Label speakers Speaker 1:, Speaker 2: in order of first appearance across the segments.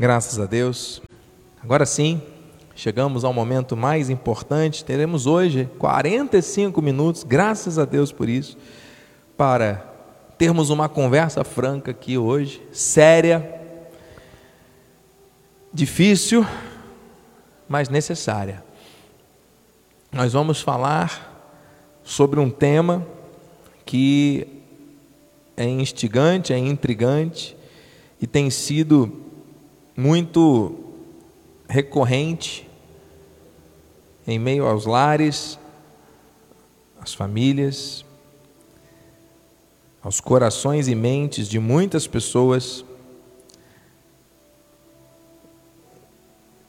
Speaker 1: Graças a Deus. Agora sim, chegamos ao momento mais importante. Teremos hoje 45 minutos, graças a Deus por isso, para termos uma conversa franca aqui hoje, séria, difícil, mas necessária. Nós vamos falar sobre um tema que é instigante, é intrigante e tem sido muito recorrente em meio aos lares, às famílias, aos corações e mentes de muitas pessoas,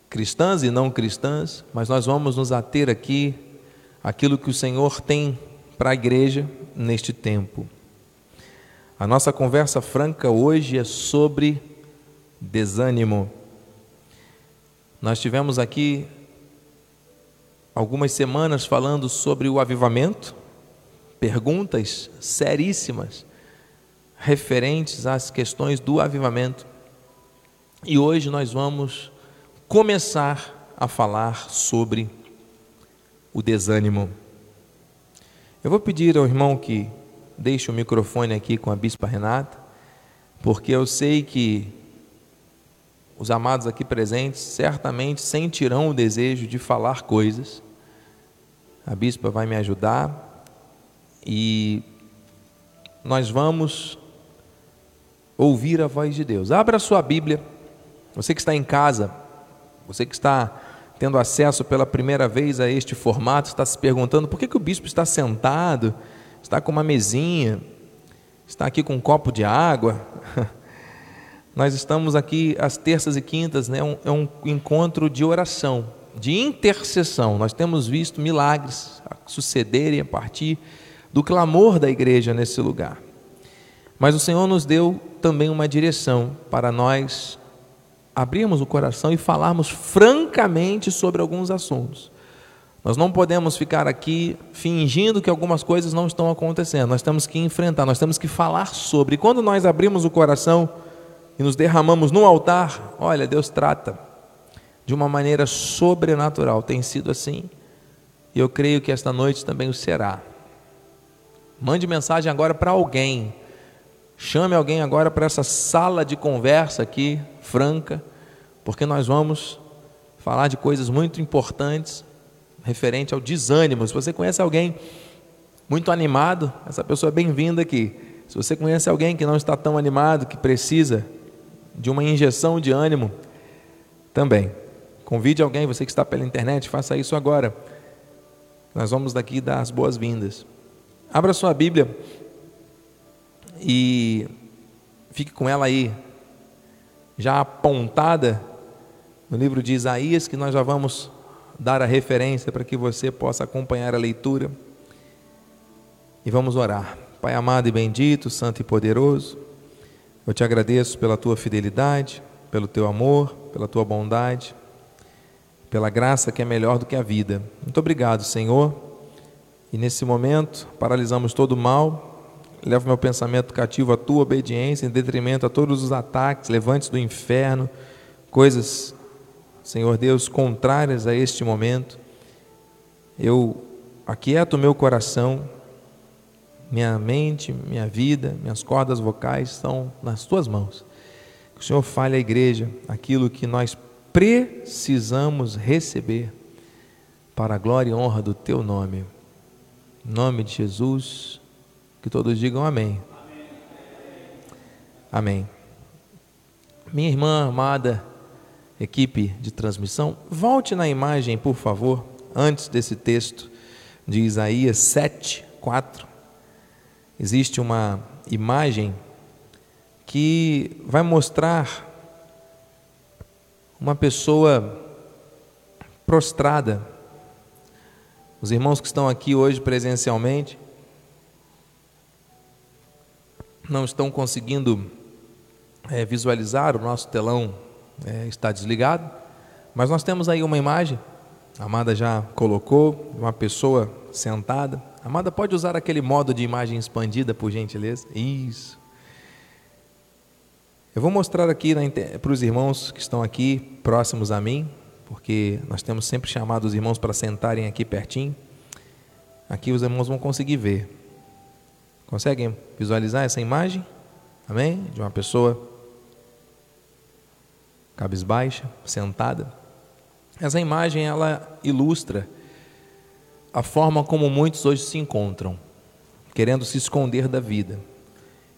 Speaker 1: cristãs e não cristãs, mas nós vamos nos ater aqui aquilo que o Senhor tem para a igreja neste tempo. A nossa conversa franca hoje é sobre desânimo. Nós tivemos aqui algumas semanas falando sobre o avivamento, perguntas seríssimas referentes às questões do avivamento. E hoje nós vamos começar a falar sobre o desânimo. Eu vou pedir ao irmão que deixe o microfone aqui com a bispa Renata, porque eu sei que os amados aqui presentes certamente sentirão o desejo de falar coisas. A bispa vai me ajudar e nós vamos ouvir a voz de Deus. Abra a sua Bíblia. Você que está em casa, você que está tendo acesso pela primeira vez a este formato, está se perguntando por que, que o bispo está sentado, está com uma mesinha, está aqui com um copo de água. Nós estamos aqui às terças e quintas, né? é um encontro de oração, de intercessão. Nós temos visto milagres sucederem a partir do clamor da igreja nesse lugar. Mas o Senhor nos deu também uma direção para nós abrirmos o coração e falarmos francamente sobre alguns assuntos. Nós não podemos ficar aqui fingindo que algumas coisas não estão acontecendo. Nós temos que enfrentar, nós temos que falar sobre. E quando nós abrimos o coração, e nos derramamos no altar, olha, Deus trata de uma maneira sobrenatural. Tem sido assim. E eu creio que esta noite também o será. Mande mensagem agora para alguém. Chame alguém agora para essa sala de conversa aqui, franca, porque nós vamos falar de coisas muito importantes referente ao desânimo. Se você conhece alguém muito animado, essa pessoa é bem-vinda aqui. Se você conhece alguém que não está tão animado, que precisa de uma injeção de ânimo também. Convide alguém, você que está pela internet, faça isso agora. Nós vamos daqui dar as boas-vindas. Abra sua Bíblia e fique com ela aí, já apontada no livro de Isaías, que nós já vamos dar a referência para que você possa acompanhar a leitura. E vamos orar. Pai amado e bendito, santo e poderoso, eu te agradeço pela tua fidelidade, pelo teu amor, pela tua bondade, pela graça que é melhor do que a vida. Muito obrigado, Senhor. E nesse momento, paralisamos todo o mal, leva meu pensamento cativo à tua obediência, em detrimento a todos os ataques, levantes do inferno, coisas, Senhor Deus, contrárias a este momento. Eu aquieto o meu coração, minha mente, minha vida, minhas cordas vocais estão nas tuas mãos. Que o Senhor fale à igreja aquilo que nós precisamos receber para a glória e honra do teu nome. Em nome de Jesus, que todos digam amém. Amém. Minha irmã amada, equipe de transmissão, volte na imagem, por favor, antes desse texto de Isaías 7, 4 existe uma imagem que vai mostrar uma pessoa prostrada. Os irmãos que estão aqui hoje presencialmente não estão conseguindo é, visualizar, o nosso telão é, está desligado, mas nós temos aí uma imagem, a Amada já colocou, uma pessoa sentada. Amada, pode usar aquele modo de imagem expandida, por gentileza? Isso. Eu vou mostrar aqui para os irmãos que estão aqui próximos a mim, porque nós temos sempre chamado os irmãos para sentarem aqui pertinho. Aqui os irmãos vão conseguir ver. Conseguem visualizar essa imagem? Amém? De uma pessoa cabisbaixa, sentada. Essa imagem ela ilustra a forma como muitos hoje se encontram, querendo se esconder da vida,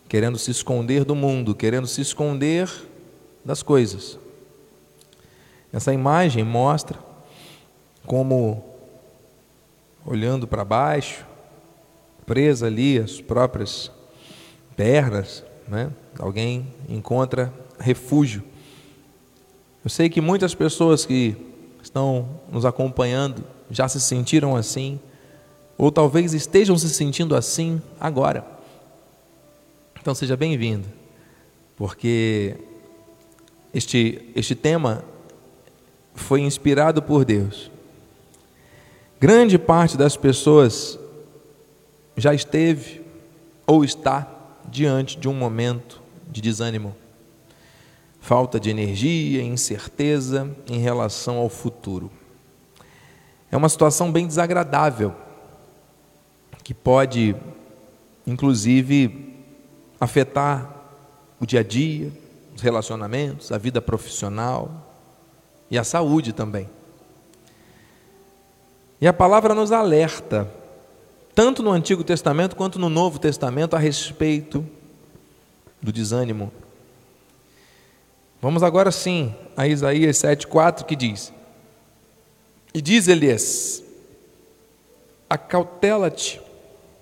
Speaker 1: querendo se esconder do mundo, querendo se esconder das coisas. Essa imagem mostra como olhando para baixo, presa ali as próprias pernas, né? alguém encontra refúgio. Eu sei que muitas pessoas que estão nos acompanhando já se sentiram assim, ou talvez estejam se sentindo assim agora. Então seja bem-vindo, porque este, este tema foi inspirado por Deus. Grande parte das pessoas já esteve ou está diante de um momento de desânimo, falta de energia, incerteza em relação ao futuro. É uma situação bem desagradável, que pode, inclusive, afetar o dia a dia, os relacionamentos, a vida profissional e a saúde também. E a palavra nos alerta tanto no Antigo Testamento quanto no Novo Testamento, a respeito do desânimo. Vamos agora sim a Isaías 7,4 que diz: E diz-lhes: Acautela-te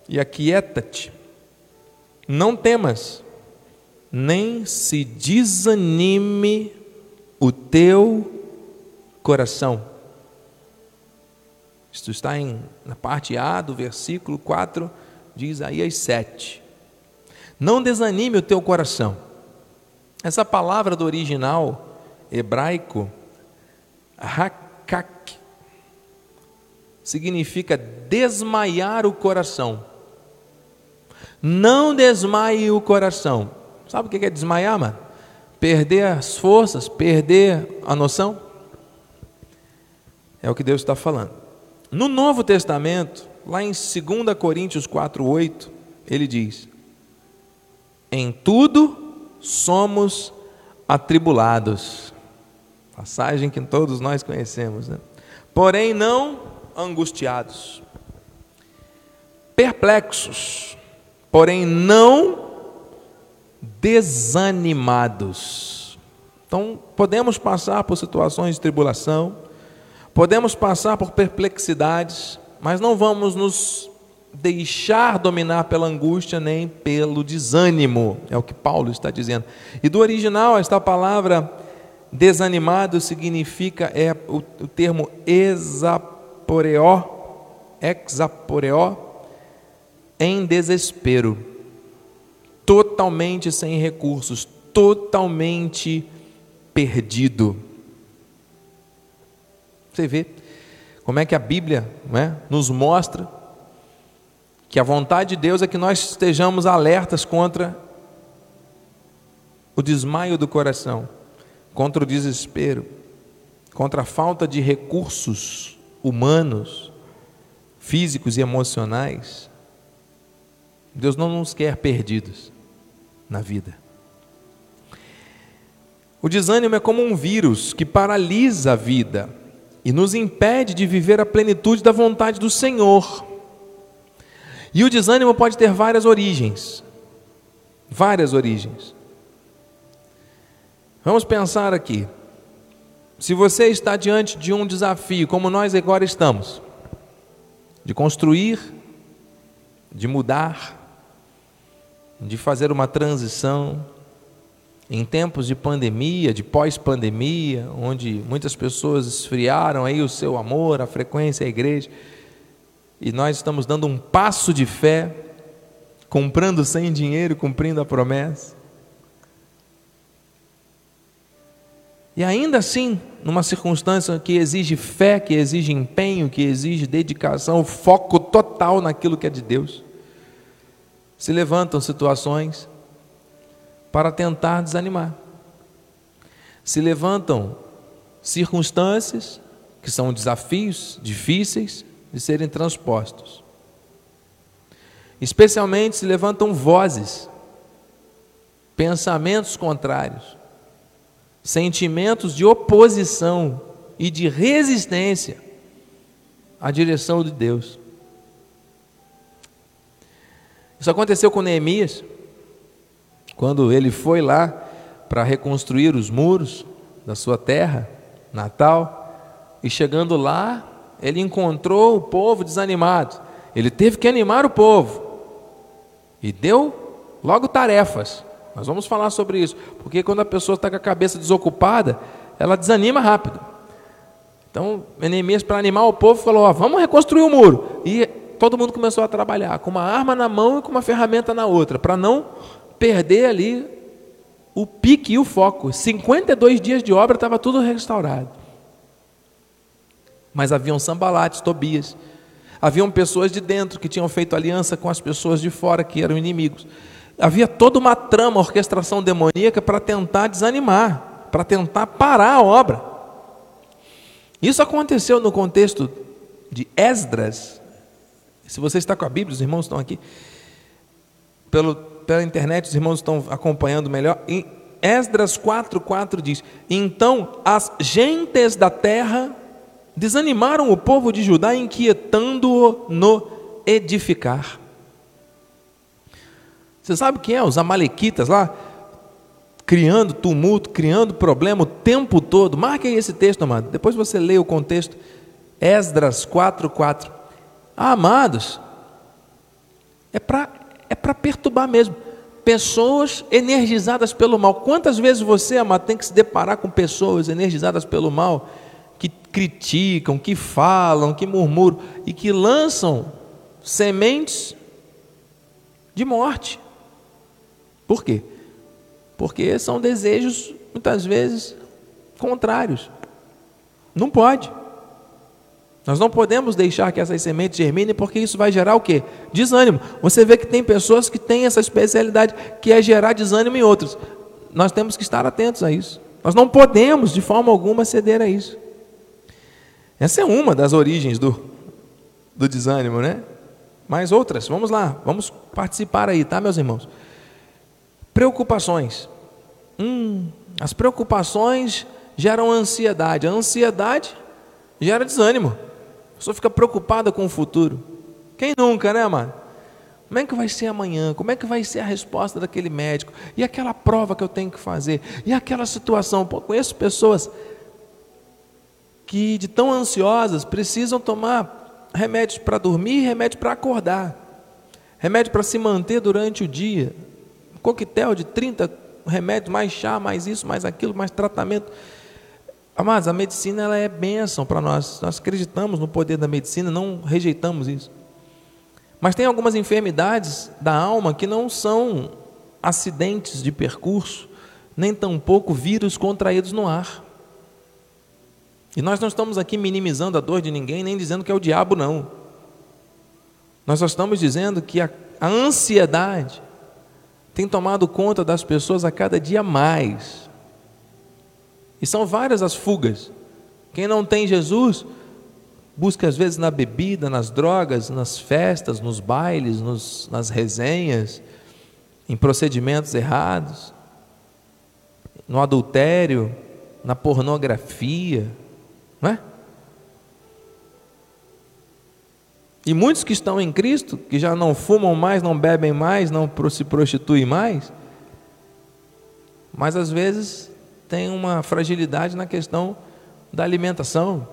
Speaker 1: e aquieta-te, não temas, nem se desanime o teu coração. Isto está em, na parte A do versículo 4 de Isaías 7. Não desanime o teu coração. Essa palavra do original hebraico, hakak, significa desmaiar o coração. Não desmaie o coração. Sabe o que é desmaiar, mano? Perder as forças, perder a noção? É o que Deus está falando. No Novo Testamento, lá em 2 Coríntios 4,8, ele diz: Em tudo somos atribulados. Passagem que todos nós conhecemos, né? Porém, não angustiados, perplexos, porém não desanimados. Então, podemos passar por situações de tribulação, Podemos passar por perplexidades, mas não vamos nos deixar dominar pela angústia nem pelo desânimo, é o que Paulo está dizendo. E do original, esta palavra desanimado significa é o, o termo exaporeó, exaporeó, em desespero, totalmente sem recursos, totalmente perdido. Você vê como é que a Bíblia né, nos mostra que a vontade de Deus é que nós estejamos alertas contra o desmaio do coração, contra o desespero, contra a falta de recursos humanos, físicos e emocionais. Deus não nos quer perdidos na vida. O desânimo é como um vírus que paralisa a vida e nos impede de viver a plenitude da vontade do Senhor. E o desânimo pode ter várias origens. Várias origens. Vamos pensar aqui. Se você está diante de um desafio, como nós agora estamos, de construir, de mudar, de fazer uma transição, em tempos de pandemia, de pós-pandemia, onde muitas pessoas esfriaram aí o seu amor, a frequência à igreja, e nós estamos dando um passo de fé, comprando sem dinheiro, cumprindo a promessa. E ainda assim, numa circunstância que exige fé, que exige empenho, que exige dedicação, foco total naquilo que é de Deus, se levantam situações para tentar desanimar. Se levantam circunstâncias que são desafios difíceis de serem transpostos. Especialmente se levantam vozes, pensamentos contrários, sentimentos de oposição e de resistência à direção de Deus. Isso aconteceu com Neemias, quando ele foi lá para reconstruir os muros da sua terra natal, e chegando lá, ele encontrou o povo desanimado. Ele teve que animar o povo e deu logo tarefas. Nós vamos falar sobre isso, porque quando a pessoa está com a cabeça desocupada, ela desanima rápido. Então, Neemias, para animar o povo, falou: ó, vamos reconstruir o muro. E todo mundo começou a trabalhar com uma arma na mão e com uma ferramenta na outra, para não perder ali o pique e o foco. 52 dias de obra estava tudo restaurado. Mas haviam sambalates, Tobias. Haviam pessoas de dentro que tinham feito aliança com as pessoas de fora que eram inimigos. Havia toda uma trama, orquestração demoníaca para tentar desanimar, para tentar parar a obra. Isso aconteceu no contexto de Esdras. Se você está com a Bíblia, os irmãos estão aqui. Pelo, pela internet, os irmãos estão acompanhando melhor. Em Esdras 4,4 diz: Então as gentes da terra desanimaram o povo de Judá, inquietando-o no edificar. Você sabe quem é? Os amalequitas lá, criando tumulto, criando problema o tempo todo. Marque aí esse texto, amado. Depois você lê o contexto. Esdras 4:4. Ah, amados, é para é perturbar mesmo. Pessoas energizadas pelo mal. Quantas vezes você, amado, tem que se deparar com pessoas energizadas pelo mal, que criticam, que falam, que murmuram e que lançam sementes de morte. Por quê? Porque são desejos, muitas vezes, contrários. Não pode. Nós não podemos deixar que essas sementes germinem, porque isso vai gerar o quê? Desânimo. Você vê que tem pessoas que têm essa especialidade, que é gerar desânimo em outros. Nós temos que estar atentos a isso. Nós não podemos, de forma alguma, ceder a isso. Essa é uma das origens do, do desânimo, né? Mas outras, vamos lá, vamos participar aí, tá, meus irmãos? Preocupações. Hum, as preocupações geram ansiedade. A ansiedade gera desânimo. A pessoa fica preocupada com o futuro. Quem nunca, né, mano? Como é que vai ser amanhã? Como é que vai ser a resposta daquele médico? E aquela prova que eu tenho que fazer? E aquela situação? Pô, conheço pessoas que, de tão ansiosas, precisam tomar remédios para dormir e remédio para acordar. Remédio para se manter durante o dia coquetel de 30 remédios, mais chá, mais isso, mais aquilo, mais tratamento. Mas a medicina ela é bênção para nós. Nós acreditamos no poder da medicina, não rejeitamos isso. Mas tem algumas enfermidades da alma que não são acidentes de percurso, nem tampouco vírus contraídos no ar. E nós não estamos aqui minimizando a dor de ninguém, nem dizendo que é o diabo, não. Nós só estamos dizendo que a, a ansiedade, tem tomado conta das pessoas a cada dia mais. E são várias as fugas. Quem não tem Jesus, busca às vezes na bebida, nas drogas, nas festas, nos bailes, nos, nas resenhas, em procedimentos errados, no adultério, na pornografia, não é? E muitos que estão em Cristo, que já não fumam mais, não bebem mais, não se prostituem mais, mas às vezes tem uma fragilidade na questão da alimentação.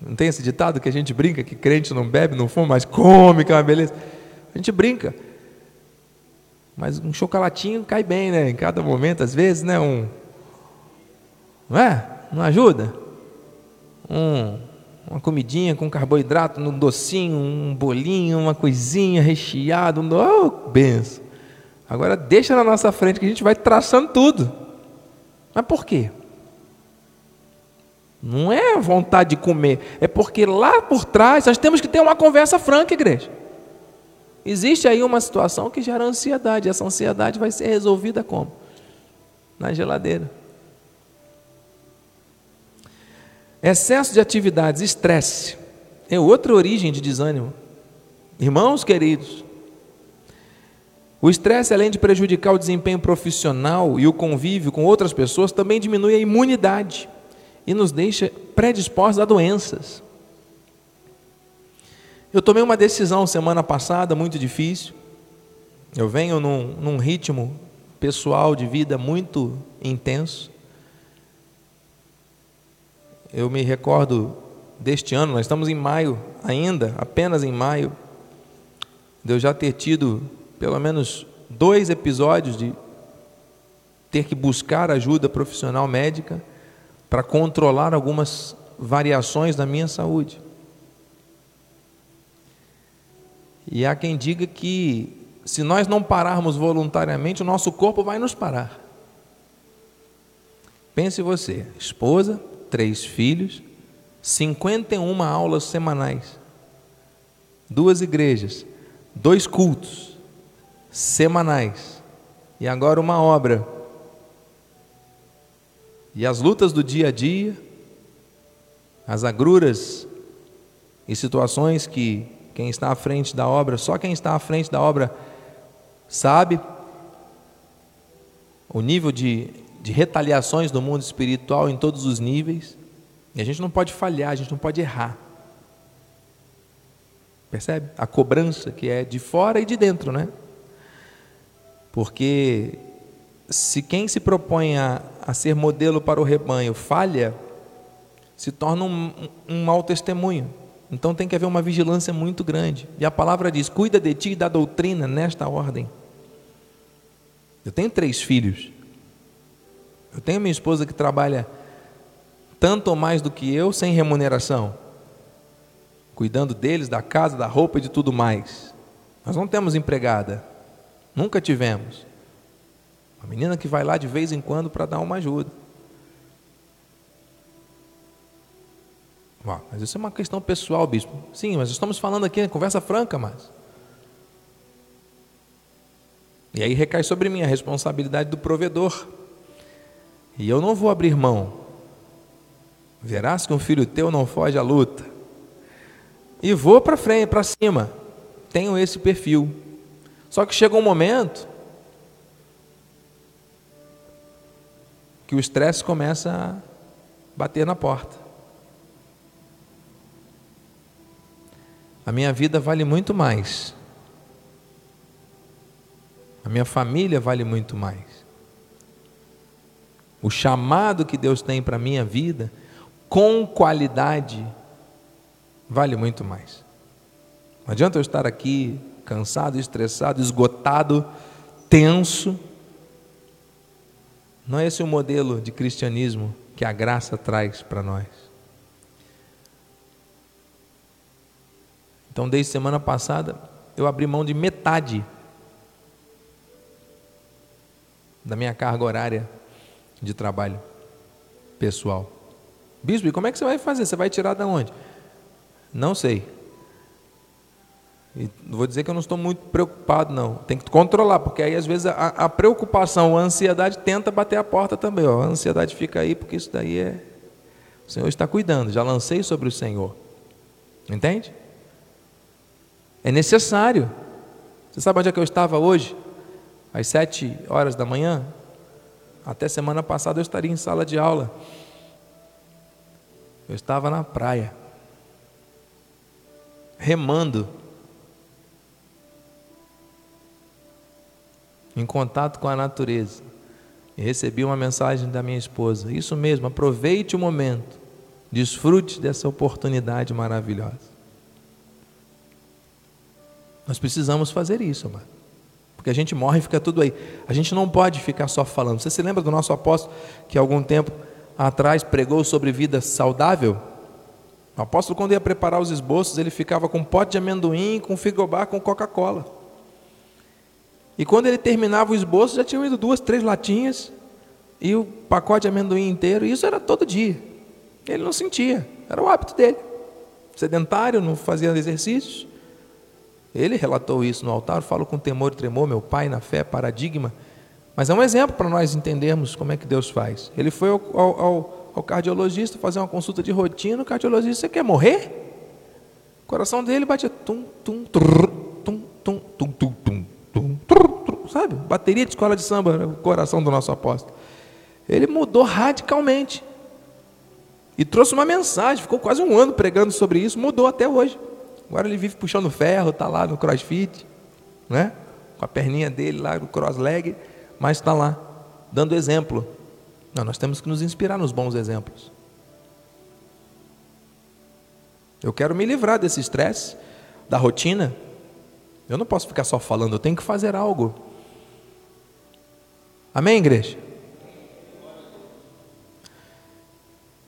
Speaker 1: Não tem esse ditado que a gente brinca que crente não bebe, não fuma, mas come, que é uma beleza. A gente brinca. Mas um chocolatinho cai bem, né? Em cada momento, às vezes, né? Um. Não é? Não ajuda? Um uma comidinha com carboidrato, um docinho, um bolinho, uma coisinha recheado, oh, benção. Agora deixa na nossa frente que a gente vai traçando tudo. Mas por quê? Não é vontade de comer, é porque lá por trás nós temos que ter uma conversa franca, igreja. Existe aí uma situação que gera ansiedade. Essa ansiedade vai ser resolvida como? Na geladeira. Excesso de atividades, estresse, é outra origem de desânimo. Irmãos queridos, o estresse, além de prejudicar o desempenho profissional e o convívio com outras pessoas, também diminui a imunidade e nos deixa predispostos a doenças. Eu tomei uma decisão semana passada muito difícil. Eu venho num, num ritmo pessoal de vida muito intenso. Eu me recordo deste ano, nós estamos em maio ainda, apenas em maio, de eu já ter tido pelo menos dois episódios de ter que buscar ajuda profissional médica para controlar algumas variações da minha saúde. E há quem diga que se nós não pararmos voluntariamente, o nosso corpo vai nos parar. Pense você, esposa, três filhos, 51 aulas semanais, duas igrejas, dois cultos, semanais. E agora uma obra. E as lutas do dia a dia, as agruras e situações que quem está à frente da obra, só quem está à frente da obra sabe o nível de, de retaliações do mundo espiritual em todos os níveis. E a gente não pode falhar, a gente não pode errar. Percebe? A cobrança que é de fora e de dentro, né? Porque se quem se propõe a, a ser modelo para o rebanho falha, se torna um, um mau testemunho. Então tem que haver uma vigilância muito grande. E a palavra diz: cuida de ti e da doutrina nesta ordem. Eu tenho três filhos. Eu tenho minha esposa que trabalha tanto ou mais do que eu, sem remuneração, cuidando deles, da casa, da roupa e de tudo mais. Nós não temos empregada. Nunca tivemos. Uma menina que vai lá de vez em quando para dar uma ajuda. Mas isso é uma questão pessoal, bispo. Sim, mas estamos falando aqui, conversa franca, mas. E aí recai sobre mim a responsabilidade do provedor. E eu não vou abrir mão. Verás que um filho teu não foge à luta. E vou para frente, para cima. Tenho esse perfil. Só que chega um momento que o estresse começa a bater na porta. A minha vida vale muito mais. A minha família vale muito mais. O chamado que Deus tem para a minha vida, com qualidade, vale muito mais. Não adianta eu estar aqui cansado, estressado, esgotado, tenso. Não é esse o modelo de cristianismo que a graça traz para nós. Então, desde semana passada, eu abri mão de metade da minha carga horária de trabalho pessoal. Bispo, e como é que você vai fazer? Você vai tirar da onde? Não sei. E vou dizer que eu não estou muito preocupado, não. Tem que controlar, porque aí às vezes a, a preocupação, a ansiedade tenta bater a porta também. Ó. A ansiedade fica aí, porque isso daí é. O Senhor está cuidando, já lancei sobre o Senhor. Entende? É necessário. Você sabe onde é que eu estava hoje? Às sete horas da manhã? Até semana passada eu estaria em sala de aula. Eu estava na praia, remando em contato com a natureza. E recebi uma mensagem da minha esposa: Isso mesmo, aproveite o momento, desfrute dessa oportunidade maravilhosa. Nós precisamos fazer isso, amado. Porque a gente morre e fica tudo aí. A gente não pode ficar só falando. Você se lembra do nosso apóstolo que algum tempo atrás pregou sobre vida saudável? O apóstolo, quando ia preparar os esboços, ele ficava com um pote de amendoim, com frigobar, com Coca-Cola. E quando ele terminava o esboço, já tinham ido duas, três latinhas e o pacote de amendoim inteiro. E isso era todo dia. Ele não sentia, era o hábito dele. Sedentário, não fazia exercícios. Ele relatou isso no altar, falo com temor e tremor, meu pai na fé, paradigma. Mas é um exemplo para nós entendermos como é que Deus faz. Ele foi ao, ao, ao cardiologista fazer uma consulta de rotina, o cardiologista, você quer morrer? O coração dele batia tum, tum, trrr, tum, tum, tum, tum, tum, tum, trrr, sabe? Bateria de escola de samba, o coração do nosso apóstolo. Ele mudou radicalmente. E trouxe uma mensagem, ficou quase um ano pregando sobre isso, mudou até hoje. Agora ele vive puxando ferro, está lá no crossfit, né? com a perninha dele lá no cross-leg, mas está lá, dando exemplo. Não, nós temos que nos inspirar nos bons exemplos. Eu quero me livrar desse estresse, da rotina. Eu não posso ficar só falando, eu tenho que fazer algo. Amém, igreja?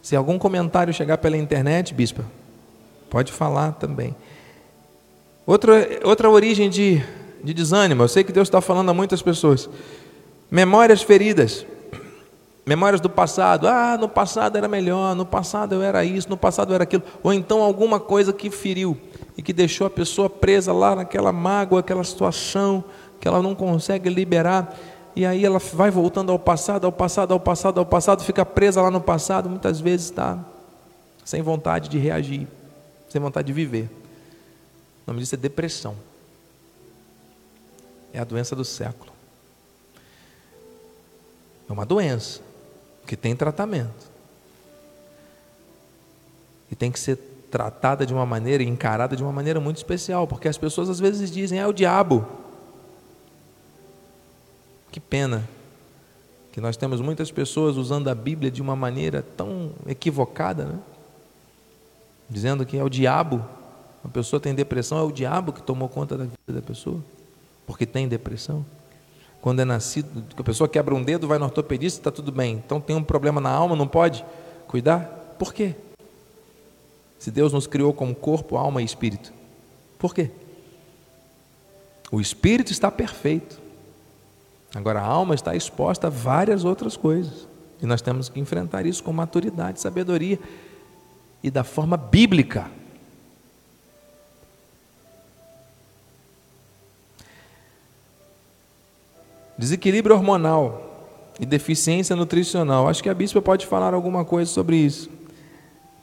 Speaker 1: Se algum comentário chegar pela internet, bispa, pode falar também. Outra, outra origem de, de desânimo, eu sei que Deus está falando a muitas pessoas. Memórias feridas, memórias do passado. Ah, no passado era melhor, no passado eu era isso, no passado eu era aquilo. Ou então alguma coisa que feriu e que deixou a pessoa presa lá naquela mágoa, aquela situação que ela não consegue liberar e aí ela vai voltando ao passado, ao passado, ao passado, ao passado, fica presa lá no passado, muitas vezes está sem vontade de reagir, sem vontade de viver. O nome disso é depressão. É a doença do século. É uma doença que tem tratamento. E tem que ser tratada de uma maneira, encarada de uma maneira muito especial, porque as pessoas às vezes dizem, é o diabo. Que pena que nós temos muitas pessoas usando a Bíblia de uma maneira tão equivocada, né? dizendo que é o diabo. Uma pessoa tem depressão, é o diabo que tomou conta da vida da pessoa, porque tem depressão. Quando é nascido, a pessoa quebra um dedo, vai no ortopedista, está tudo bem. Então tem um problema na alma, não pode cuidar? Por quê? Se Deus nos criou como corpo, alma e espírito. Por quê? O espírito está perfeito. Agora, a alma está exposta a várias outras coisas. E nós temos que enfrentar isso com maturidade, sabedoria e da forma bíblica. Desequilíbrio hormonal e deficiência nutricional. Acho que a bispa pode falar alguma coisa sobre isso.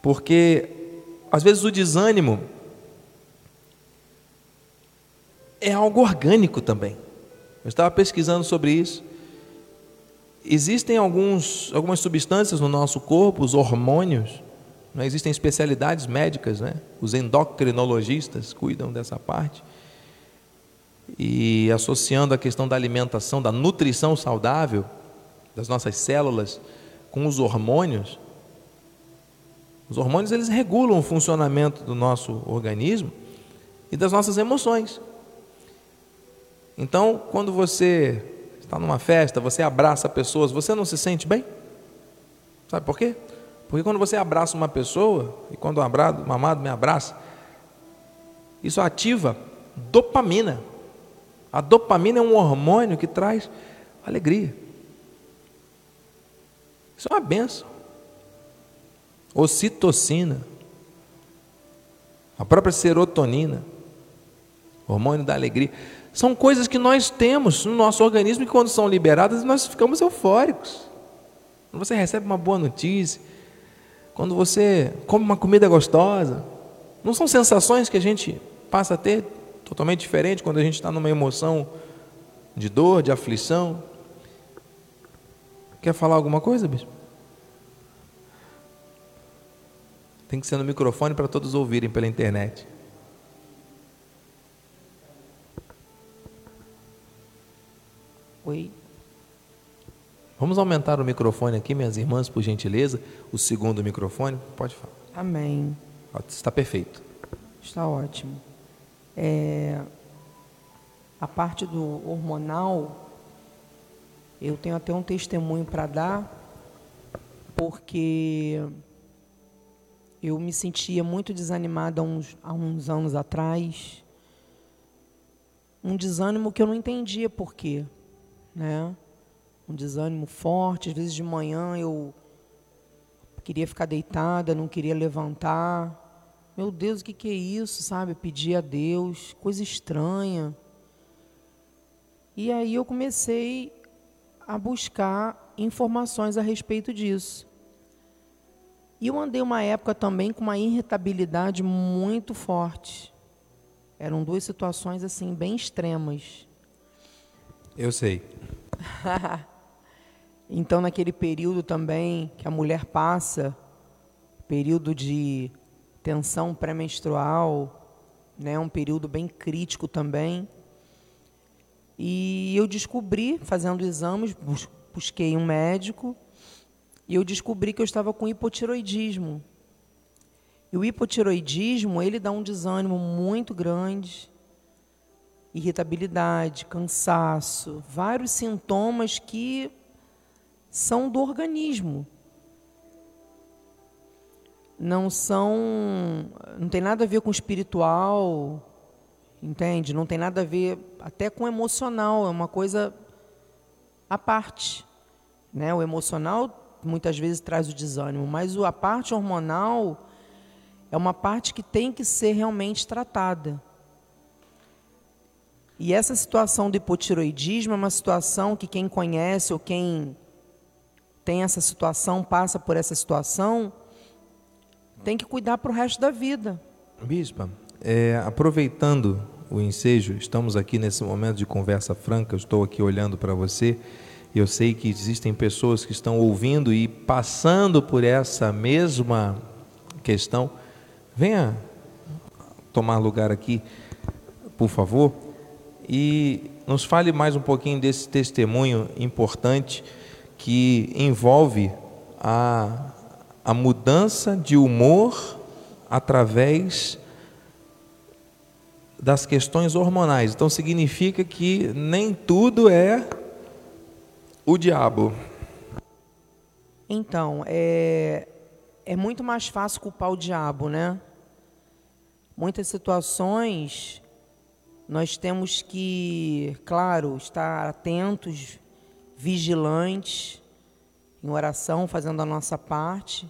Speaker 1: Porque às vezes o desânimo é algo orgânico também. Eu estava pesquisando sobre isso. Existem alguns, algumas substâncias no nosso corpo, os hormônios, né? existem especialidades médicas, né? os endocrinologistas cuidam dessa parte. E associando a questão da alimentação, da nutrição saudável das nossas células com os hormônios, os hormônios eles regulam o funcionamento do nosso organismo e das nossas emoções. Então, quando você está numa festa, você abraça pessoas, você não se sente bem? Sabe por quê? Porque quando você abraça uma pessoa, e quando o amado me abraça, isso ativa dopamina. A dopamina é um hormônio que traz alegria. Isso é uma benção. Ocitocina, a própria serotonina, hormônio da alegria. São coisas que nós temos no nosso organismo e quando são liberadas nós ficamos eufóricos. Quando você recebe uma boa notícia, quando você come uma comida gostosa, não são sensações que a gente passa a ter totalmente diferente quando a gente está numa emoção de dor, de aflição. Quer falar alguma coisa, bispo? Tem que ser no microfone para todos ouvirem pela internet. Oi. Vamos aumentar o microfone aqui, minhas irmãs, por gentileza. O segundo microfone, pode falar.
Speaker 2: Amém.
Speaker 1: Está perfeito.
Speaker 2: Está ótimo. É, a parte do hormonal, eu tenho até um testemunho para dar, porque eu me sentia muito desanimada há uns, há uns anos atrás. Um desânimo que eu não entendia por quê né? Um desânimo forte, às vezes de manhã eu queria ficar deitada, não queria levantar. Meu Deus, o que, que é isso, sabe? Pedir a Deus, coisa estranha. E aí eu comecei a buscar informações a respeito disso. E eu andei uma época também com uma irritabilidade muito forte. Eram duas situações assim bem extremas.
Speaker 1: Eu sei.
Speaker 2: então naquele período também que a mulher passa, período de tensão pré-menstrual, né, um período bem crítico também. E eu descobri, fazendo exames, busquei um médico, e eu descobri que eu estava com hipotiroidismo. E o hipotiroidismo, ele dá um desânimo muito grande, irritabilidade, cansaço, vários sintomas que são do organismo. Não são, não tem nada a ver com espiritual, entende? Não tem nada a ver até com emocional, é uma coisa à parte, né? O emocional muitas vezes traz o desânimo, mas a parte hormonal é uma parte que tem que ser realmente tratada. E essa situação do hipotiroidismo é uma situação que quem conhece ou quem tem essa situação, passa por essa situação, tem que cuidar para o resto da vida.
Speaker 1: Bispa, é, aproveitando o ensejo, estamos aqui nesse momento de conversa franca, estou aqui olhando para você. Eu sei que existem pessoas que estão ouvindo e passando por essa mesma questão. Venha tomar lugar aqui, por favor, e nos fale mais um pouquinho desse testemunho importante que envolve a, a mudança de humor através das questões hormonais. Então significa que nem tudo é o diabo.
Speaker 2: Então, é, é muito mais fácil culpar o diabo, né? Muitas situações nós temos que, claro, estar atentos, vigilantes, em oração, fazendo a nossa parte.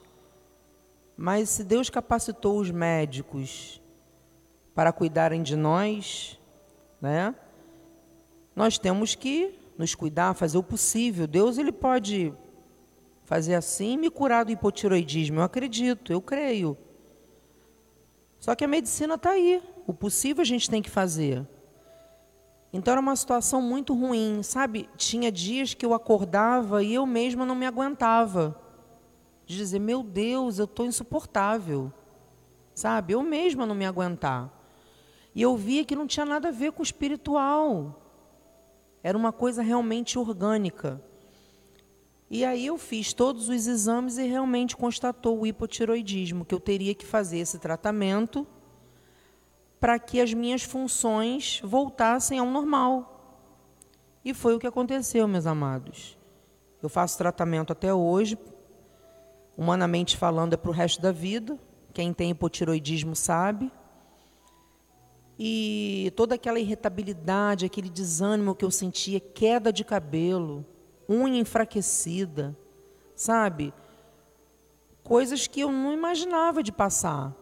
Speaker 2: Mas se Deus capacitou os médicos para cuidarem de nós, né? Nós temos que nos cuidar, fazer o possível. Deus ele pode fazer assim e me curar do hipotiroidismo. Eu acredito, eu creio. Só que a medicina está aí. O possível a gente tem que fazer. Então era uma situação muito ruim, sabe? Tinha dias que eu acordava e eu mesma não me aguentava. De dizer, meu Deus, eu estou insuportável. Sabe? Eu mesma não me aguentar. E eu via que não tinha nada a ver com o espiritual. Era uma coisa realmente orgânica. E aí eu fiz todos os exames e realmente constatou o hipotiroidismo, que eu teria que fazer esse tratamento para que as minhas funções voltassem ao normal. E foi o que aconteceu, meus amados. Eu faço tratamento até hoje, humanamente falando, é para o resto da vida. Quem tem hipotiroidismo sabe e toda aquela irritabilidade, aquele desânimo que eu sentia, queda de cabelo, unha enfraquecida, sabe? Coisas que eu não imaginava de passar.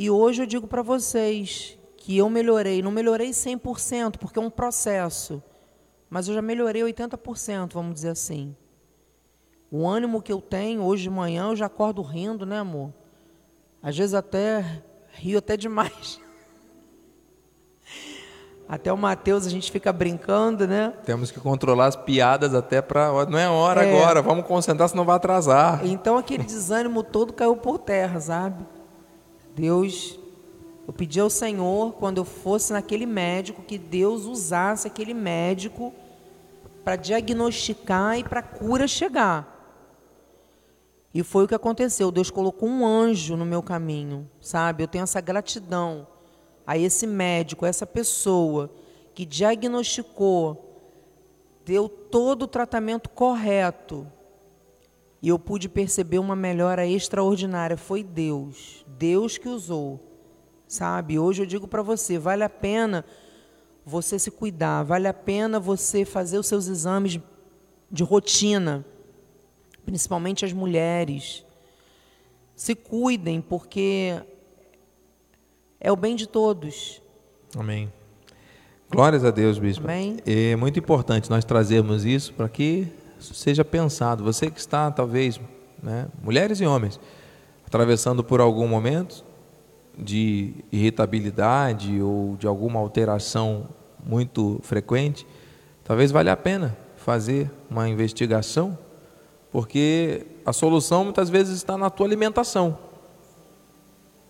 Speaker 2: E hoje eu digo para vocês que eu melhorei, não melhorei 100%, porque é um processo, mas eu já melhorei 80%, vamos dizer assim. O ânimo que eu tenho hoje de manhã, eu já acordo rindo, né, amor? Às vezes até rio até demais. Até o Mateus a gente fica brincando, né?
Speaker 1: Temos que controlar as piadas até para. Não é hora é. agora, vamos concentrar, senão vai atrasar.
Speaker 2: Então aquele desânimo todo caiu por terra, sabe? Deus, eu pedi ao Senhor, quando eu fosse naquele médico, que Deus usasse aquele médico para diagnosticar e para a cura chegar. E foi o que aconteceu. Deus colocou um anjo no meu caminho, sabe? Eu tenho essa gratidão a esse médico, a essa pessoa que diagnosticou, deu todo o tratamento correto, e eu pude perceber uma melhora extraordinária, foi Deus, Deus que usou. Sabe? Hoje eu digo para você, vale a pena você se cuidar, vale a pena você fazer os seus exames de rotina, principalmente as mulheres. se cuidem, porque é o bem de todos.
Speaker 1: Amém. Glórias a Deus, bispo.
Speaker 2: Amém.
Speaker 1: É muito importante nós trazermos isso para que seja pensado. Você que está, talvez, né, mulheres e homens, atravessando por algum momento de irritabilidade ou de alguma alteração muito frequente, talvez valha a pena fazer uma investigação, porque a solução muitas vezes está na tua alimentação.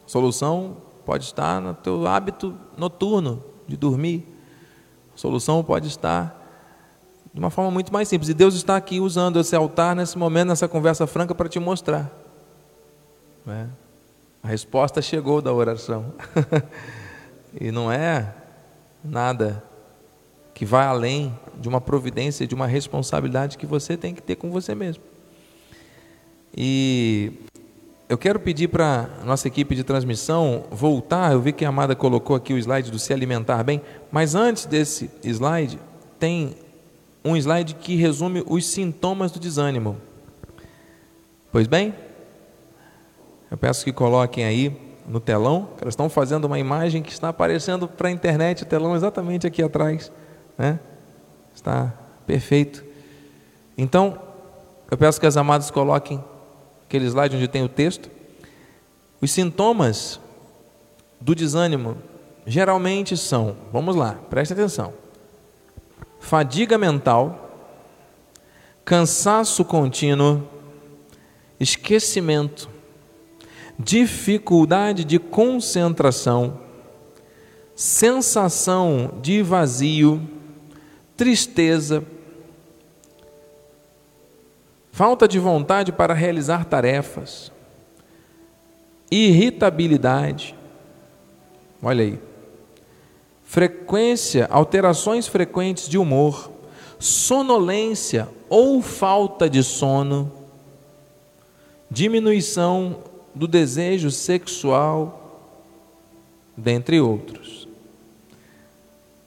Speaker 1: A solução pode estar no teu hábito noturno de dormir. A solução pode estar de uma forma muito mais simples. E Deus está aqui usando esse altar nesse momento, nessa conversa franca, para te mostrar. É? A resposta chegou da oração. e não é nada que vai além de uma providência, de uma responsabilidade que você tem que ter com você mesmo. E eu quero pedir para nossa equipe de transmissão voltar. Eu vi que a Amada colocou aqui o slide do se alimentar bem, mas antes desse slide, tem um slide que resume os sintomas do desânimo. Pois bem, eu peço que coloquem aí no telão, elas estão fazendo uma imagem que está aparecendo para a internet, o telão exatamente aqui atrás, né? Está perfeito. Então, eu peço que as amadas coloquem aquele slide onde tem o texto. Os sintomas do desânimo geralmente são, vamos lá, preste atenção: fadiga mental, cansaço contínuo, esquecimento, dificuldade de concentração, sensação de vazio, tristeza, falta de vontade para realizar tarefas, irritabilidade, olha aí, frequência, alterações frequentes de humor, sonolência ou falta de sono, diminuição do desejo sexual, dentre outros.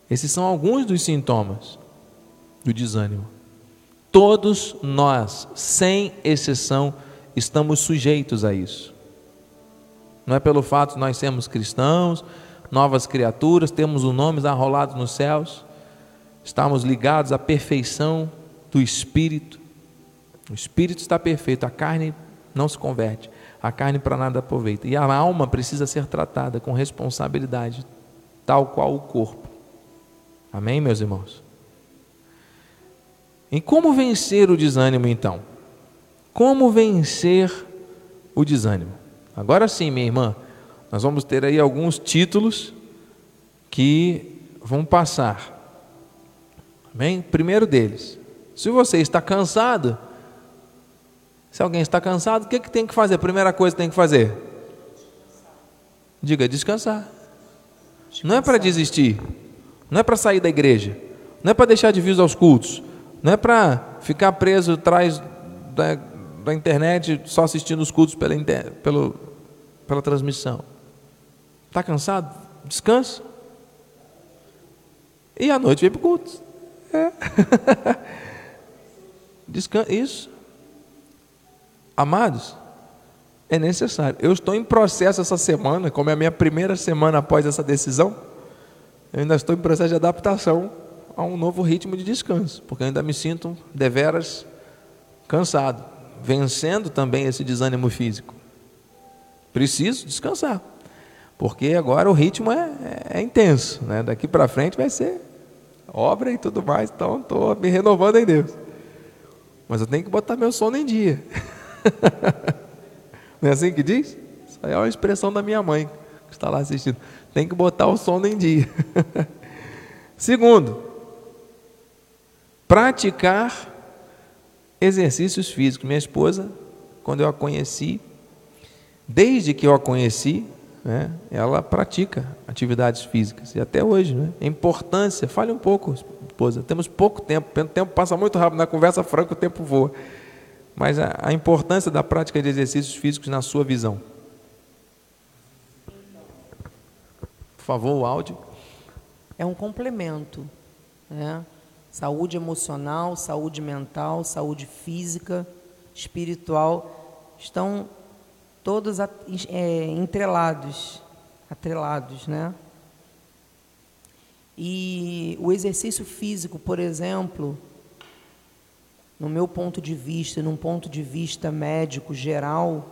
Speaker 1: Esses são alguns dos sintomas do desânimo. Todos nós, sem exceção, estamos sujeitos a isso. Não é pelo fato de nós sermos cristãos, novas criaturas, temos o nome arrolado nos céus, estamos ligados à perfeição do Espírito. O Espírito está perfeito, a carne não se converte, a carne para nada aproveita. E a alma precisa ser tratada com responsabilidade, tal qual o corpo. Amém, meus irmãos? E como vencer o desânimo então? Como vencer o desânimo? Agora sim, minha irmã, nós vamos ter aí alguns títulos que vão passar. Amém? Primeiro deles, se você está cansado, se alguém está cansado, o que, que tem que fazer? A primeira coisa que tem que fazer? Diga, descansar. Não é para desistir, não é para sair da igreja, não é para deixar de vir aos cultos, não é para ficar preso atrás da, da, internet só assistindo os cultos pela, pelo, pela transmissão. Está cansado? Descansa. E à noite vem para o culto. É. Descansa. Isso. Amados, é necessário. Eu estou em processo essa semana, como é a minha primeira semana após essa decisão, eu ainda estou em processo de adaptação a um novo ritmo de descanso, porque ainda me sinto deveras cansado, vencendo também esse desânimo físico. Preciso descansar, porque agora o ritmo é, é, é intenso, né? daqui para frente vai ser obra e tudo mais, então estou me renovando em Deus. Mas eu tenho que botar meu sono em dia. Não é assim que diz? Isso aí é uma expressão da minha mãe, que está lá assistindo. Tem que botar o sono em dia. Segundo, praticar exercícios físicos. Minha esposa, quando eu a conheci, desde que eu a conheci, né, ela pratica atividades físicas e até hoje, né? A importância, fale um pouco, esposa. Temos pouco tempo, o tempo passa muito rápido na conversa franca, o tempo voa. Mas a, a importância da prática de exercícios físicos na sua visão. Por favor, o áudio.
Speaker 2: É um complemento, né? Saúde emocional, saúde mental, saúde física, espiritual estão todos é, entrelados, atrelados, né? E o exercício físico, por exemplo, no meu ponto de vista, num ponto de vista médico geral,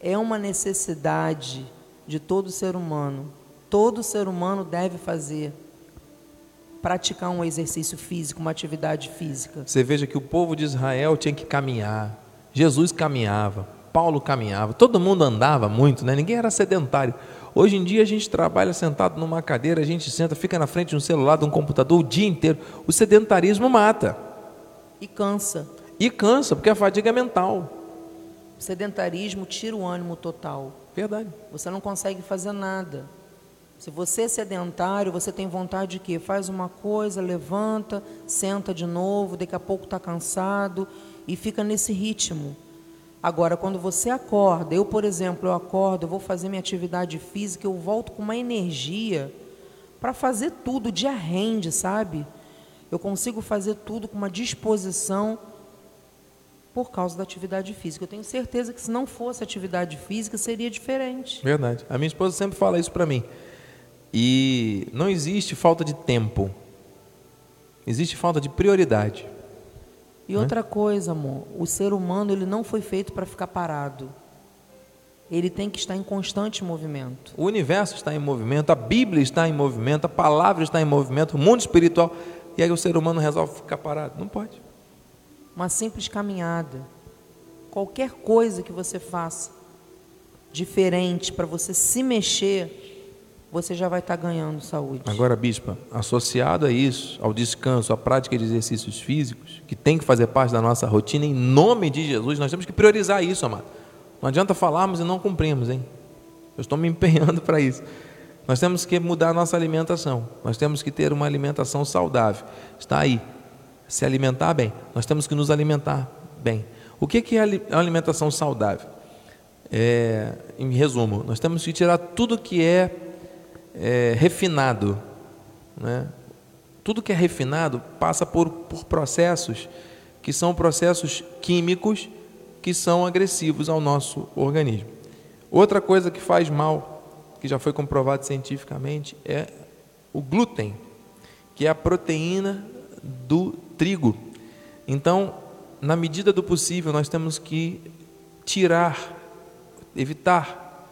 Speaker 2: é uma necessidade de todo ser humano. Todo ser humano deve fazer, praticar um exercício físico, uma atividade física.
Speaker 1: Você veja que o povo de Israel tinha que caminhar, Jesus caminhava, Paulo caminhava, todo mundo andava muito, né? ninguém era sedentário. Hoje em dia a gente trabalha sentado numa cadeira, a gente senta, fica na frente de um celular, de um computador o dia inteiro. O sedentarismo mata.
Speaker 2: E cansa.
Speaker 1: E cansa, porque a fadiga é mental.
Speaker 2: O sedentarismo tira o ânimo total.
Speaker 1: Verdade.
Speaker 2: Você não consegue fazer nada. Se você é sedentário, você tem vontade de quê? Faz uma coisa, levanta, senta de novo, daqui a pouco está cansado e fica nesse ritmo. Agora, quando você acorda, eu, por exemplo, eu acordo, eu vou fazer minha atividade física, eu volto com uma energia para fazer tudo, o dia rende, sabe? Eu consigo fazer tudo com uma disposição por causa da atividade física. Eu tenho certeza que se não fosse atividade física, seria diferente.
Speaker 1: Verdade. A minha esposa sempre fala isso para mim. E não existe falta de tempo. Existe falta de prioridade.
Speaker 2: E né? outra coisa, amor, o ser humano ele não foi feito para ficar parado. Ele tem que estar em constante movimento.
Speaker 1: O universo está em movimento, a Bíblia está em movimento, a palavra está em movimento, o mundo espiritual. E aí o ser humano resolve ficar parado? Não pode.
Speaker 2: Uma simples caminhada, qualquer coisa que você faça diferente para você se mexer, você já vai estar ganhando saúde.
Speaker 1: Agora, bispa, associado a isso, ao descanso, à prática de exercícios físicos, que tem que fazer parte da nossa rotina, em nome de Jesus, nós temos que priorizar isso, amado. Não adianta falarmos e não cumprimos, hein? Eu estou me empenhando para isso. Nós temos que mudar a nossa alimentação. Nós temos que ter uma alimentação saudável. Está aí. Se alimentar bem. Nós temos que nos alimentar bem. O que é a alimentação saudável? É, em resumo, nós temos que tirar tudo que é é, refinado. Né? Tudo que é refinado passa por, por processos que são processos químicos que são agressivos ao nosso organismo. Outra coisa que faz mal, que já foi comprovado cientificamente, é o glúten, que é a proteína do trigo. Então, na medida do possível, nós temos que tirar, evitar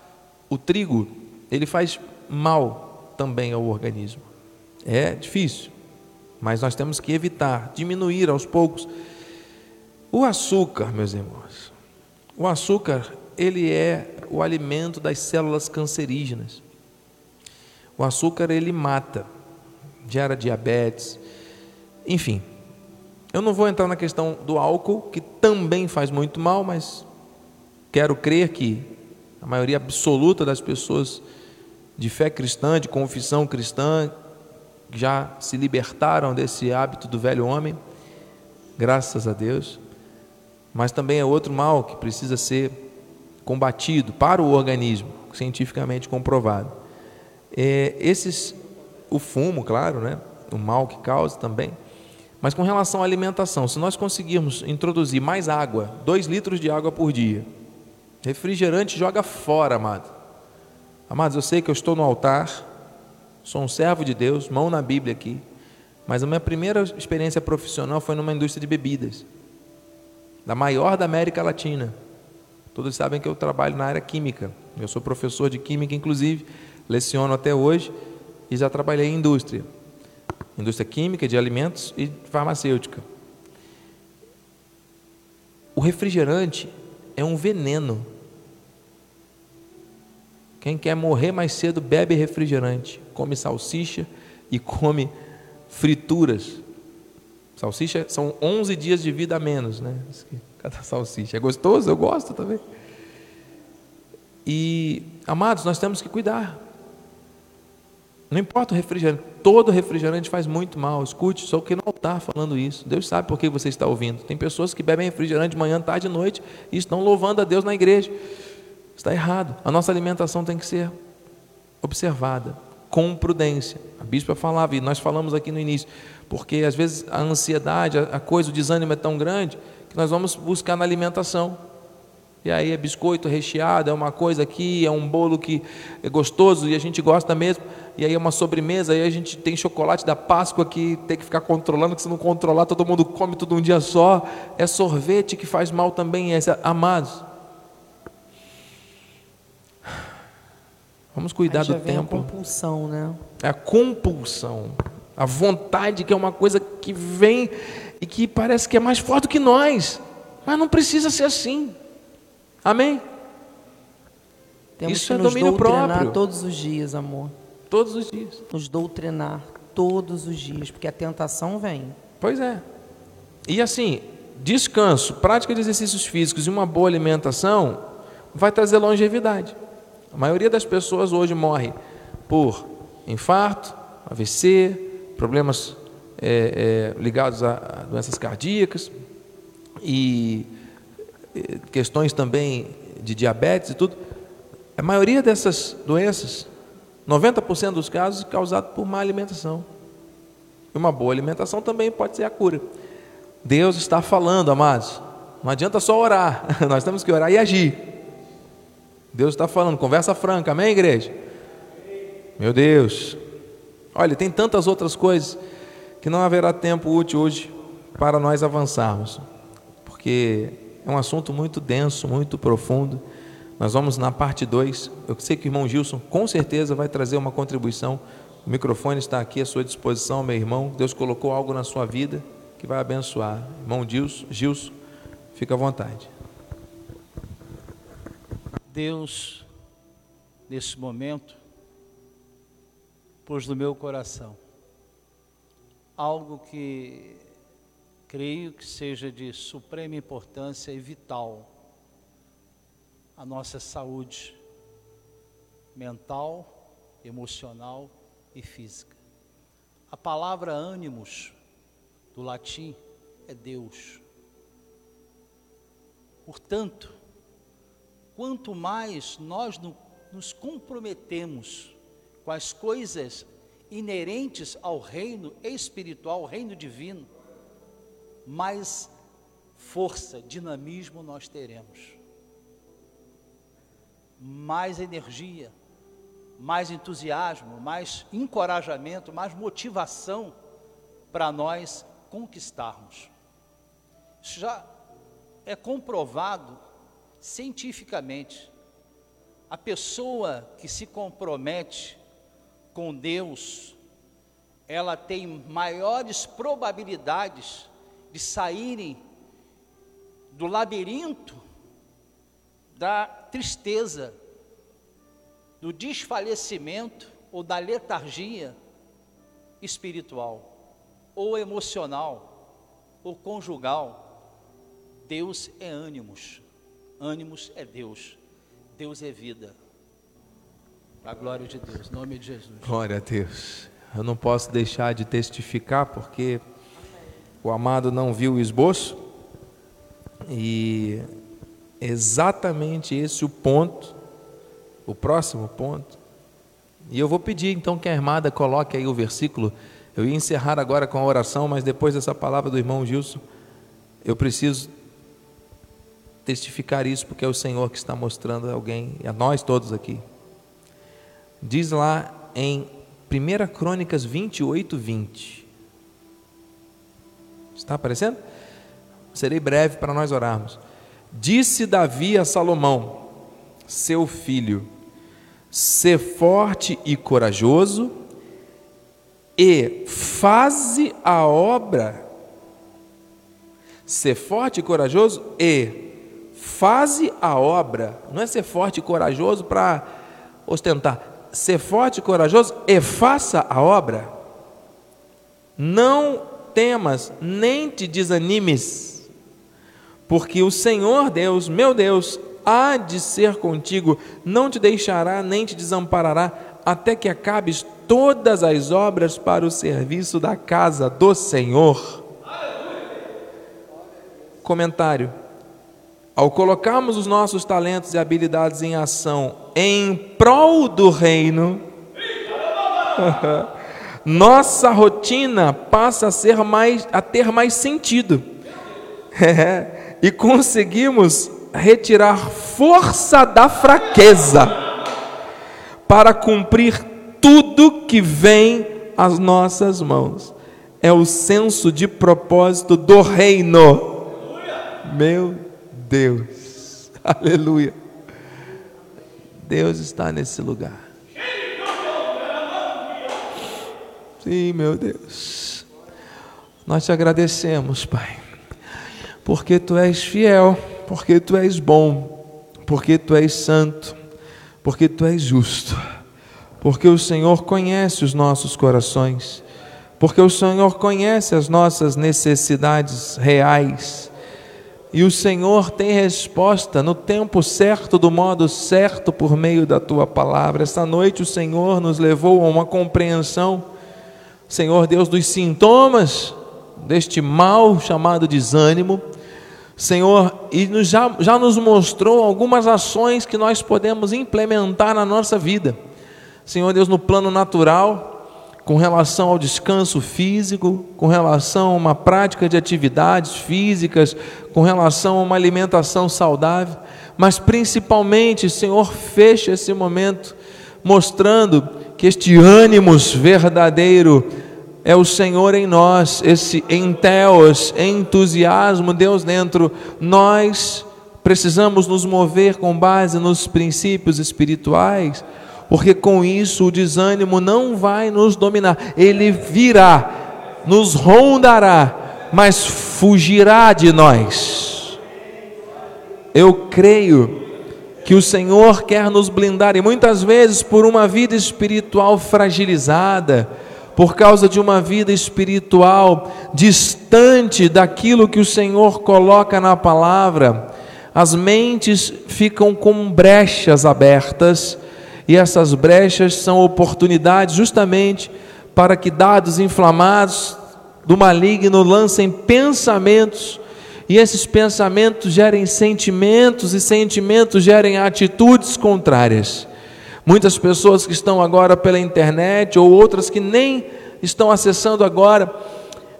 Speaker 1: o trigo. Ele faz mal também ao organismo. É difícil, mas nós temos que evitar, diminuir aos poucos. O açúcar, meus irmãos, o açúcar, ele é o alimento das células cancerígenas. O açúcar, ele mata, gera diabetes, enfim. Eu não vou entrar na questão do álcool, que também faz muito mal, mas quero crer que a maioria absoluta das pessoas de fé cristã, de confissão cristã, já se libertaram desse hábito do velho homem, graças a Deus. Mas também é outro mal que precisa ser combatido para o organismo, cientificamente comprovado. É, esses, o fumo, claro, né? o mal que causa também. Mas com relação à alimentação, se nós conseguirmos introduzir mais água, dois litros de água por dia, refrigerante joga fora, amado. Amados, eu sei que eu estou no altar, sou um servo de Deus, mão na Bíblia aqui, mas a minha primeira experiência profissional foi numa indústria de bebidas, da maior da América Latina. Todos sabem que eu trabalho na área química, eu sou professor de química, inclusive, leciono até hoje e já trabalhei em indústria, indústria química, de alimentos e farmacêutica. O refrigerante é um veneno quem quer morrer mais cedo bebe refrigerante, come salsicha e come frituras. Salsicha são 11 dias de vida a menos, né? Cada salsicha. É gostoso, eu gosto também. E, amados, nós temos que cuidar. Não importa o refrigerante, todo refrigerante faz muito mal. Escute, só que não está falando isso. Deus sabe por que você está ouvindo. Tem pessoas que bebem refrigerante de manhã, tarde e noite e estão louvando a Deus na igreja. Está errado. A nossa alimentação tem que ser observada com prudência. A bispa falava, e nós falamos aqui no início, porque às vezes a ansiedade, a coisa, o desânimo é tão grande que nós vamos buscar na alimentação. E aí é biscoito recheado, é uma coisa aqui, é um bolo que é gostoso e a gente gosta mesmo. E aí é uma sobremesa, aí a gente tem chocolate da Páscoa que tem que ficar controlando, que se não controlar todo mundo come tudo um dia só. É sorvete que faz mal também, é, amados. Vamos cuidar do tempo.
Speaker 2: É a compulsão, né?
Speaker 1: É a compulsão. A vontade que é uma coisa que vem e que parece que é mais forte do que nós. Mas não precisa ser assim. Amém?
Speaker 2: Temos Isso que é nos domínio próprio. todos os dias, amor.
Speaker 1: Todos os dias.
Speaker 2: Nos doutrinar todos os dias, porque a tentação vem.
Speaker 1: Pois é. E assim, descanso, prática de exercícios físicos e uma boa alimentação vai trazer longevidade. A maioria das pessoas hoje morre por infarto, AVC, problemas é, é, ligados a, a doenças cardíacas e é, questões também de diabetes e tudo. A maioria dessas doenças, 90% dos casos, é causado por má alimentação. E uma boa alimentação também pode ser a cura. Deus está falando, amados. Não adianta só orar, nós temos que orar e agir. Deus está falando, conversa franca, amém, igreja? Meu Deus, olha, tem tantas outras coisas que não haverá tempo útil hoje para nós avançarmos, porque é um assunto muito denso, muito profundo. Nós vamos na parte 2. Eu sei que o irmão Gilson com certeza vai trazer uma contribuição. O microfone está aqui à sua disposição, meu irmão. Deus colocou algo na sua vida que vai abençoar. Irmão Gilson, Gilson fica à vontade.
Speaker 3: Deus, nesse momento, pôs no meu coração algo que creio que seja de suprema importância e vital a nossa saúde mental, emocional e física. A palavra ânimos, do latim, é Deus. Portanto, quanto mais nós nos comprometemos com as coisas inerentes ao reino espiritual, ao reino divino, mais força, dinamismo nós teremos. Mais energia, mais entusiasmo, mais encorajamento, mais motivação para nós conquistarmos. Isso já é comprovado cientificamente, a pessoa que se compromete com Deus, ela tem maiores probabilidades de saírem do labirinto da tristeza, do desfalecimento ou da letargia espiritual, ou emocional, ou conjugal. Deus é ânimos. Ânimos é Deus. Deus é vida. A glória de Deus, em nome de Jesus.
Speaker 1: Glória a Deus. Eu não posso deixar de testificar porque o amado não viu o esboço e exatamente esse o ponto, o próximo ponto. E eu vou pedir então que a armada coloque aí o versículo. Eu ia encerrar agora com a oração, mas depois dessa palavra do irmão Gilson, eu preciso testificar isso, porque é o Senhor que está mostrando a alguém, e a nós todos aqui. Diz lá em 1 Crônicas 28, 20. Está aparecendo? Serei breve para nós orarmos. Disse Davi a Salomão, seu filho: Sê forte e corajoso, e faze a obra. Ser forte e corajoso e faze a obra. Não é ser forte e corajoso para ostentar. Ser forte e corajoso e faça a obra. Não temas, nem te desanimes, porque o Senhor Deus, meu Deus, há de ser contigo, não te deixará nem te desamparará, até que acabes todas as obras para o serviço da casa do Senhor. Comentário ao colocarmos os nossos talentos e habilidades em ação em prol do reino, nossa rotina passa a ser mais a ter mais sentido. e conseguimos retirar força da fraqueza para cumprir tudo que vem às nossas mãos. É o senso de propósito do reino. Meu Deus, aleluia. Deus está nesse lugar. Sim, meu Deus. Nós te agradecemos, Pai, porque tu és fiel, porque tu és bom, porque tu és santo, porque tu és justo, porque o Senhor conhece os nossos corações, porque o Senhor conhece as nossas necessidades reais. E o Senhor tem resposta no tempo certo, do modo certo, por meio da tua palavra. Esta noite o Senhor nos levou a uma compreensão Senhor Deus, dos sintomas deste mal chamado desânimo, Senhor, e nos, já, já nos mostrou algumas ações que nós podemos implementar na nossa vida. Senhor Deus, no plano natural, com relação ao descanso físico, com relação a uma prática de atividades físicas, com relação a uma alimentação saudável, mas principalmente, Senhor, fecha esse momento mostrando que este ânimos verdadeiro é o Senhor em nós, esse enteos, entusiasmo, Deus dentro. Nós precisamos nos mover com base nos princípios espirituais, porque com isso o desânimo não vai nos dominar, ele virá, nos rondará, mas fugirá de nós. Eu creio que o Senhor quer nos blindar, e muitas vezes por uma vida espiritual fragilizada, por causa de uma vida espiritual distante daquilo que o Senhor coloca na palavra, as mentes ficam com brechas abertas, e essas brechas são oportunidades justamente para que dados inflamados do maligno lancem pensamentos e esses pensamentos gerem sentimentos, e sentimentos gerem atitudes contrárias. Muitas pessoas que estão agora pela internet, ou outras que nem estão acessando agora,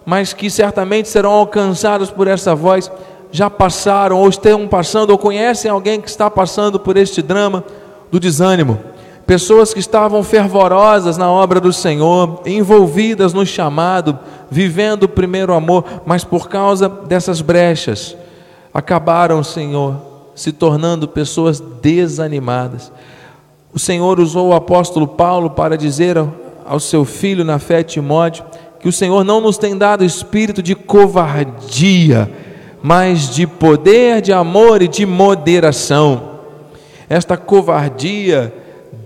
Speaker 1: mas que certamente serão alcançadas por essa voz, já passaram, ou estão passando, ou conhecem alguém que está passando por este drama do desânimo. Pessoas que estavam fervorosas na obra do Senhor, envolvidas no chamado, vivendo o primeiro amor, mas por causa dessas brechas, acabaram, Senhor, se tornando pessoas desanimadas. O Senhor usou o apóstolo Paulo para dizer ao seu filho na fé, Timóteo, que o Senhor não nos tem dado espírito de covardia, mas de poder, de amor e de moderação. Esta covardia,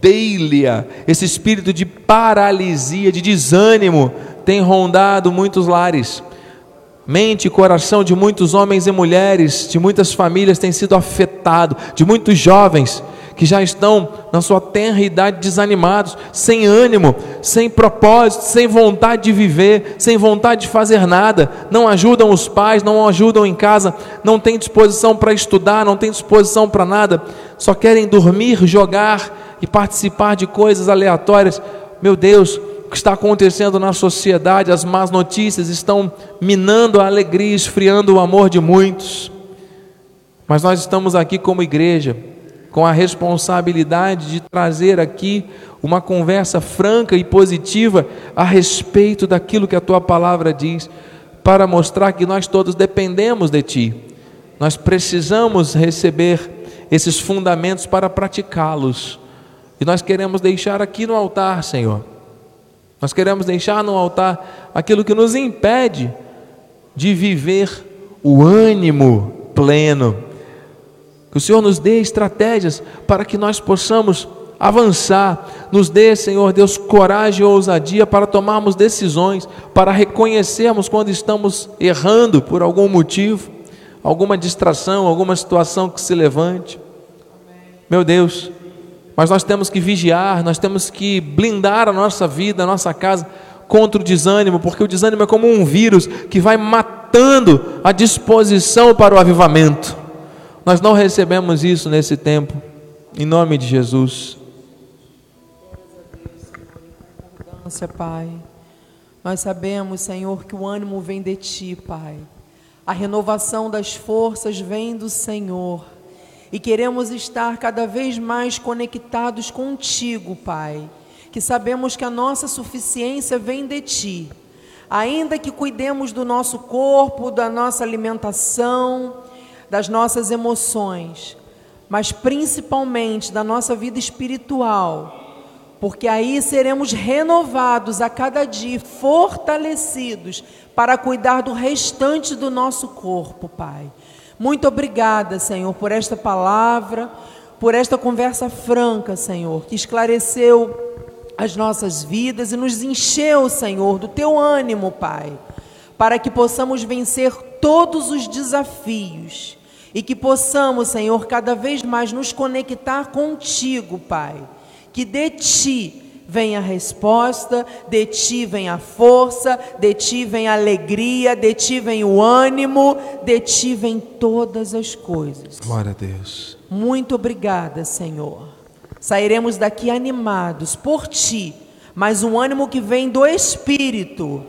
Speaker 1: Beilia, esse espírito de paralisia, de desânimo, tem rondado muitos lares. Mente e coração de muitos homens e mulheres, de muitas famílias tem sido afetado, de muitos jovens que já estão na sua tenra idade desanimados, sem ânimo, sem propósito, sem vontade de viver, sem vontade de fazer nada, não ajudam os pais, não ajudam em casa, não têm disposição para estudar, não têm disposição para nada, só querem dormir, jogar e participar de coisas aleatórias. Meu Deus, o que está acontecendo na sociedade, as más notícias estão minando a alegria, esfriando o amor de muitos. Mas nós estamos aqui como igreja, com a responsabilidade de trazer aqui uma conversa franca e positiva a respeito daquilo que a tua palavra diz, para mostrar que nós todos dependemos de ti. Nós precisamos receber esses fundamentos para praticá-los. E nós queremos deixar aqui no altar, Senhor. Nós queremos deixar no altar aquilo que nos impede de viver o ânimo pleno. Que o Senhor nos dê estratégias para que nós possamos avançar. Nos dê, Senhor Deus, coragem e ousadia para tomarmos decisões, para reconhecermos quando estamos errando por algum motivo, alguma distração, alguma situação que se levante. Meu Deus, mas nós temos que vigiar, nós temos que blindar a nossa vida, a nossa casa contra o desânimo, porque o desânimo é como um vírus que vai matando a disposição para o avivamento. Nós não recebemos isso nesse tempo, em nome de Jesus.
Speaker 2: Pai. Nós sabemos, Senhor, que o ânimo vem de Ti, Pai. A renovação das forças vem do Senhor. E queremos estar cada vez mais conectados contigo, Pai. Que sabemos que a nossa suficiência vem de Ti. Ainda que cuidemos do nosso corpo, da nossa alimentação, das nossas emoções, mas principalmente da nossa vida espiritual, porque aí seremos renovados a cada dia, fortalecidos para cuidar do restante do nosso corpo, Pai. Muito obrigada, Senhor, por esta palavra, por esta conversa franca, Senhor, que esclareceu as nossas vidas e nos encheu, Senhor, do teu ânimo, Pai, para que possamos vencer todos os desafios e que possamos, Senhor, cada vez mais nos conectar contigo, Pai. Que de ti vem a resposta, de ti vem a força, de ti vem a alegria, de ti vem o ânimo, de ti vem todas as coisas.
Speaker 1: Glória a Deus.
Speaker 2: Muito obrigada, Senhor. Sairemos daqui animados por ti, mas um ânimo que vem do Espírito,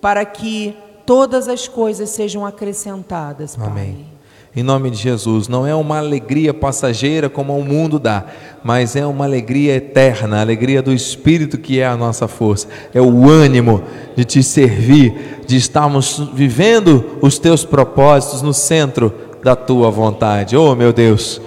Speaker 2: para que todas as coisas sejam acrescentadas, Pai.
Speaker 1: Amém em nome de Jesus. Não é uma alegria passageira como o mundo dá, mas é uma alegria eterna, a alegria do Espírito que é a nossa força, é o ânimo de te servir, de estarmos vivendo os teus propósitos no centro da tua vontade. Oh, meu Deus,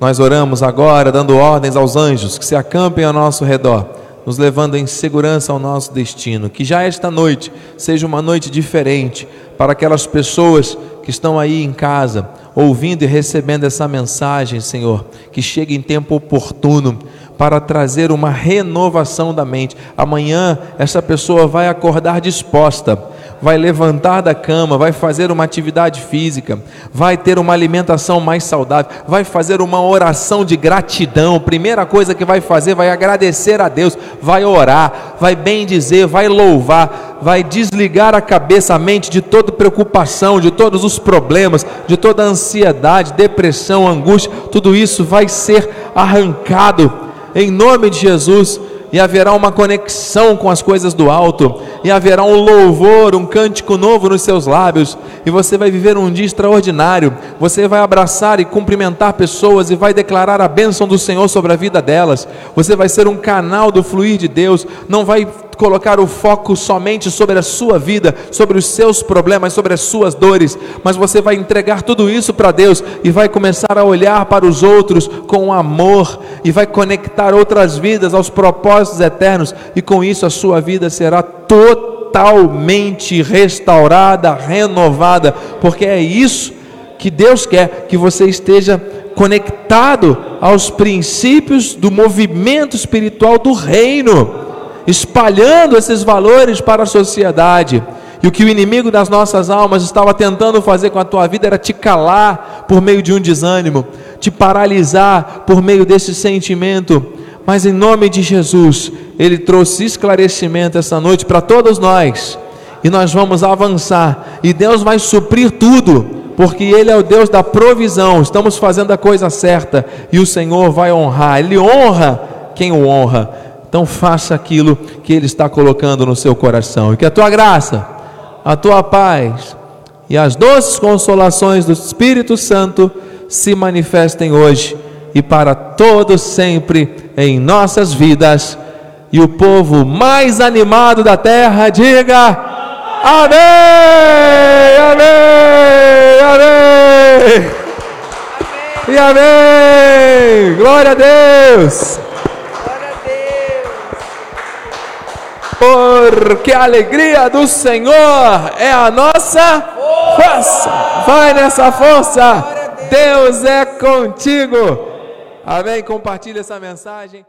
Speaker 1: nós oramos agora, dando ordens aos anjos que se acampem ao nosso redor nos levando em segurança ao nosso destino. Que já esta noite seja uma noite diferente para aquelas pessoas que estão aí em casa, ouvindo e recebendo essa mensagem, Senhor, que chegue em tempo oportuno para trazer uma renovação da mente. Amanhã essa pessoa vai acordar disposta vai levantar da cama, vai fazer uma atividade física, vai ter uma alimentação mais saudável, vai fazer uma oração de gratidão. Primeira coisa que vai fazer, vai agradecer a Deus, vai orar, vai bem dizer, vai louvar, vai desligar a cabeça, a mente de toda preocupação, de todos os problemas, de toda ansiedade, depressão, angústia, tudo isso vai ser arrancado em nome de Jesus e haverá uma conexão com as coisas do alto, e haverá um louvor, um cântico novo nos seus lábios, e você vai viver um dia extraordinário. Você vai abraçar e cumprimentar pessoas e vai declarar a bênção do Senhor sobre a vida delas. Você vai ser um canal do fluir de Deus, não vai colocar o foco somente sobre a sua vida, sobre os seus problemas, sobre as suas dores, mas você vai entregar tudo isso para Deus e vai começar a olhar para os outros com amor e vai conectar outras vidas aos propósitos eternos e com isso a sua vida será totalmente restaurada, renovada, porque é isso que Deus quer que você esteja conectado aos princípios do movimento espiritual do reino espalhando esses valores para a sociedade. E o que o inimigo das nossas almas estava tentando fazer com a tua vida era te calar por meio de um desânimo, te paralisar por meio desse sentimento. Mas em nome de Jesus, ele trouxe esclarecimento essa noite para todos nós. E nós vamos avançar, e Deus vai suprir tudo, porque Ele é o Deus da provisão. Estamos fazendo a coisa certa, e o Senhor vai honrar, Ele honra quem o honra. Então faça aquilo que Ele está colocando no seu coração. E que a tua graça, a tua paz e as doces consolações do Espírito Santo se manifestem hoje e para todos sempre em nossas vidas. E o povo mais animado da terra diga: Amém! Amém! Amém! E amém! Glória a Deus! porque a alegria do Senhor é a nossa força. Vai nessa força. Deus é contigo. Amém. Compartilhe essa mensagem.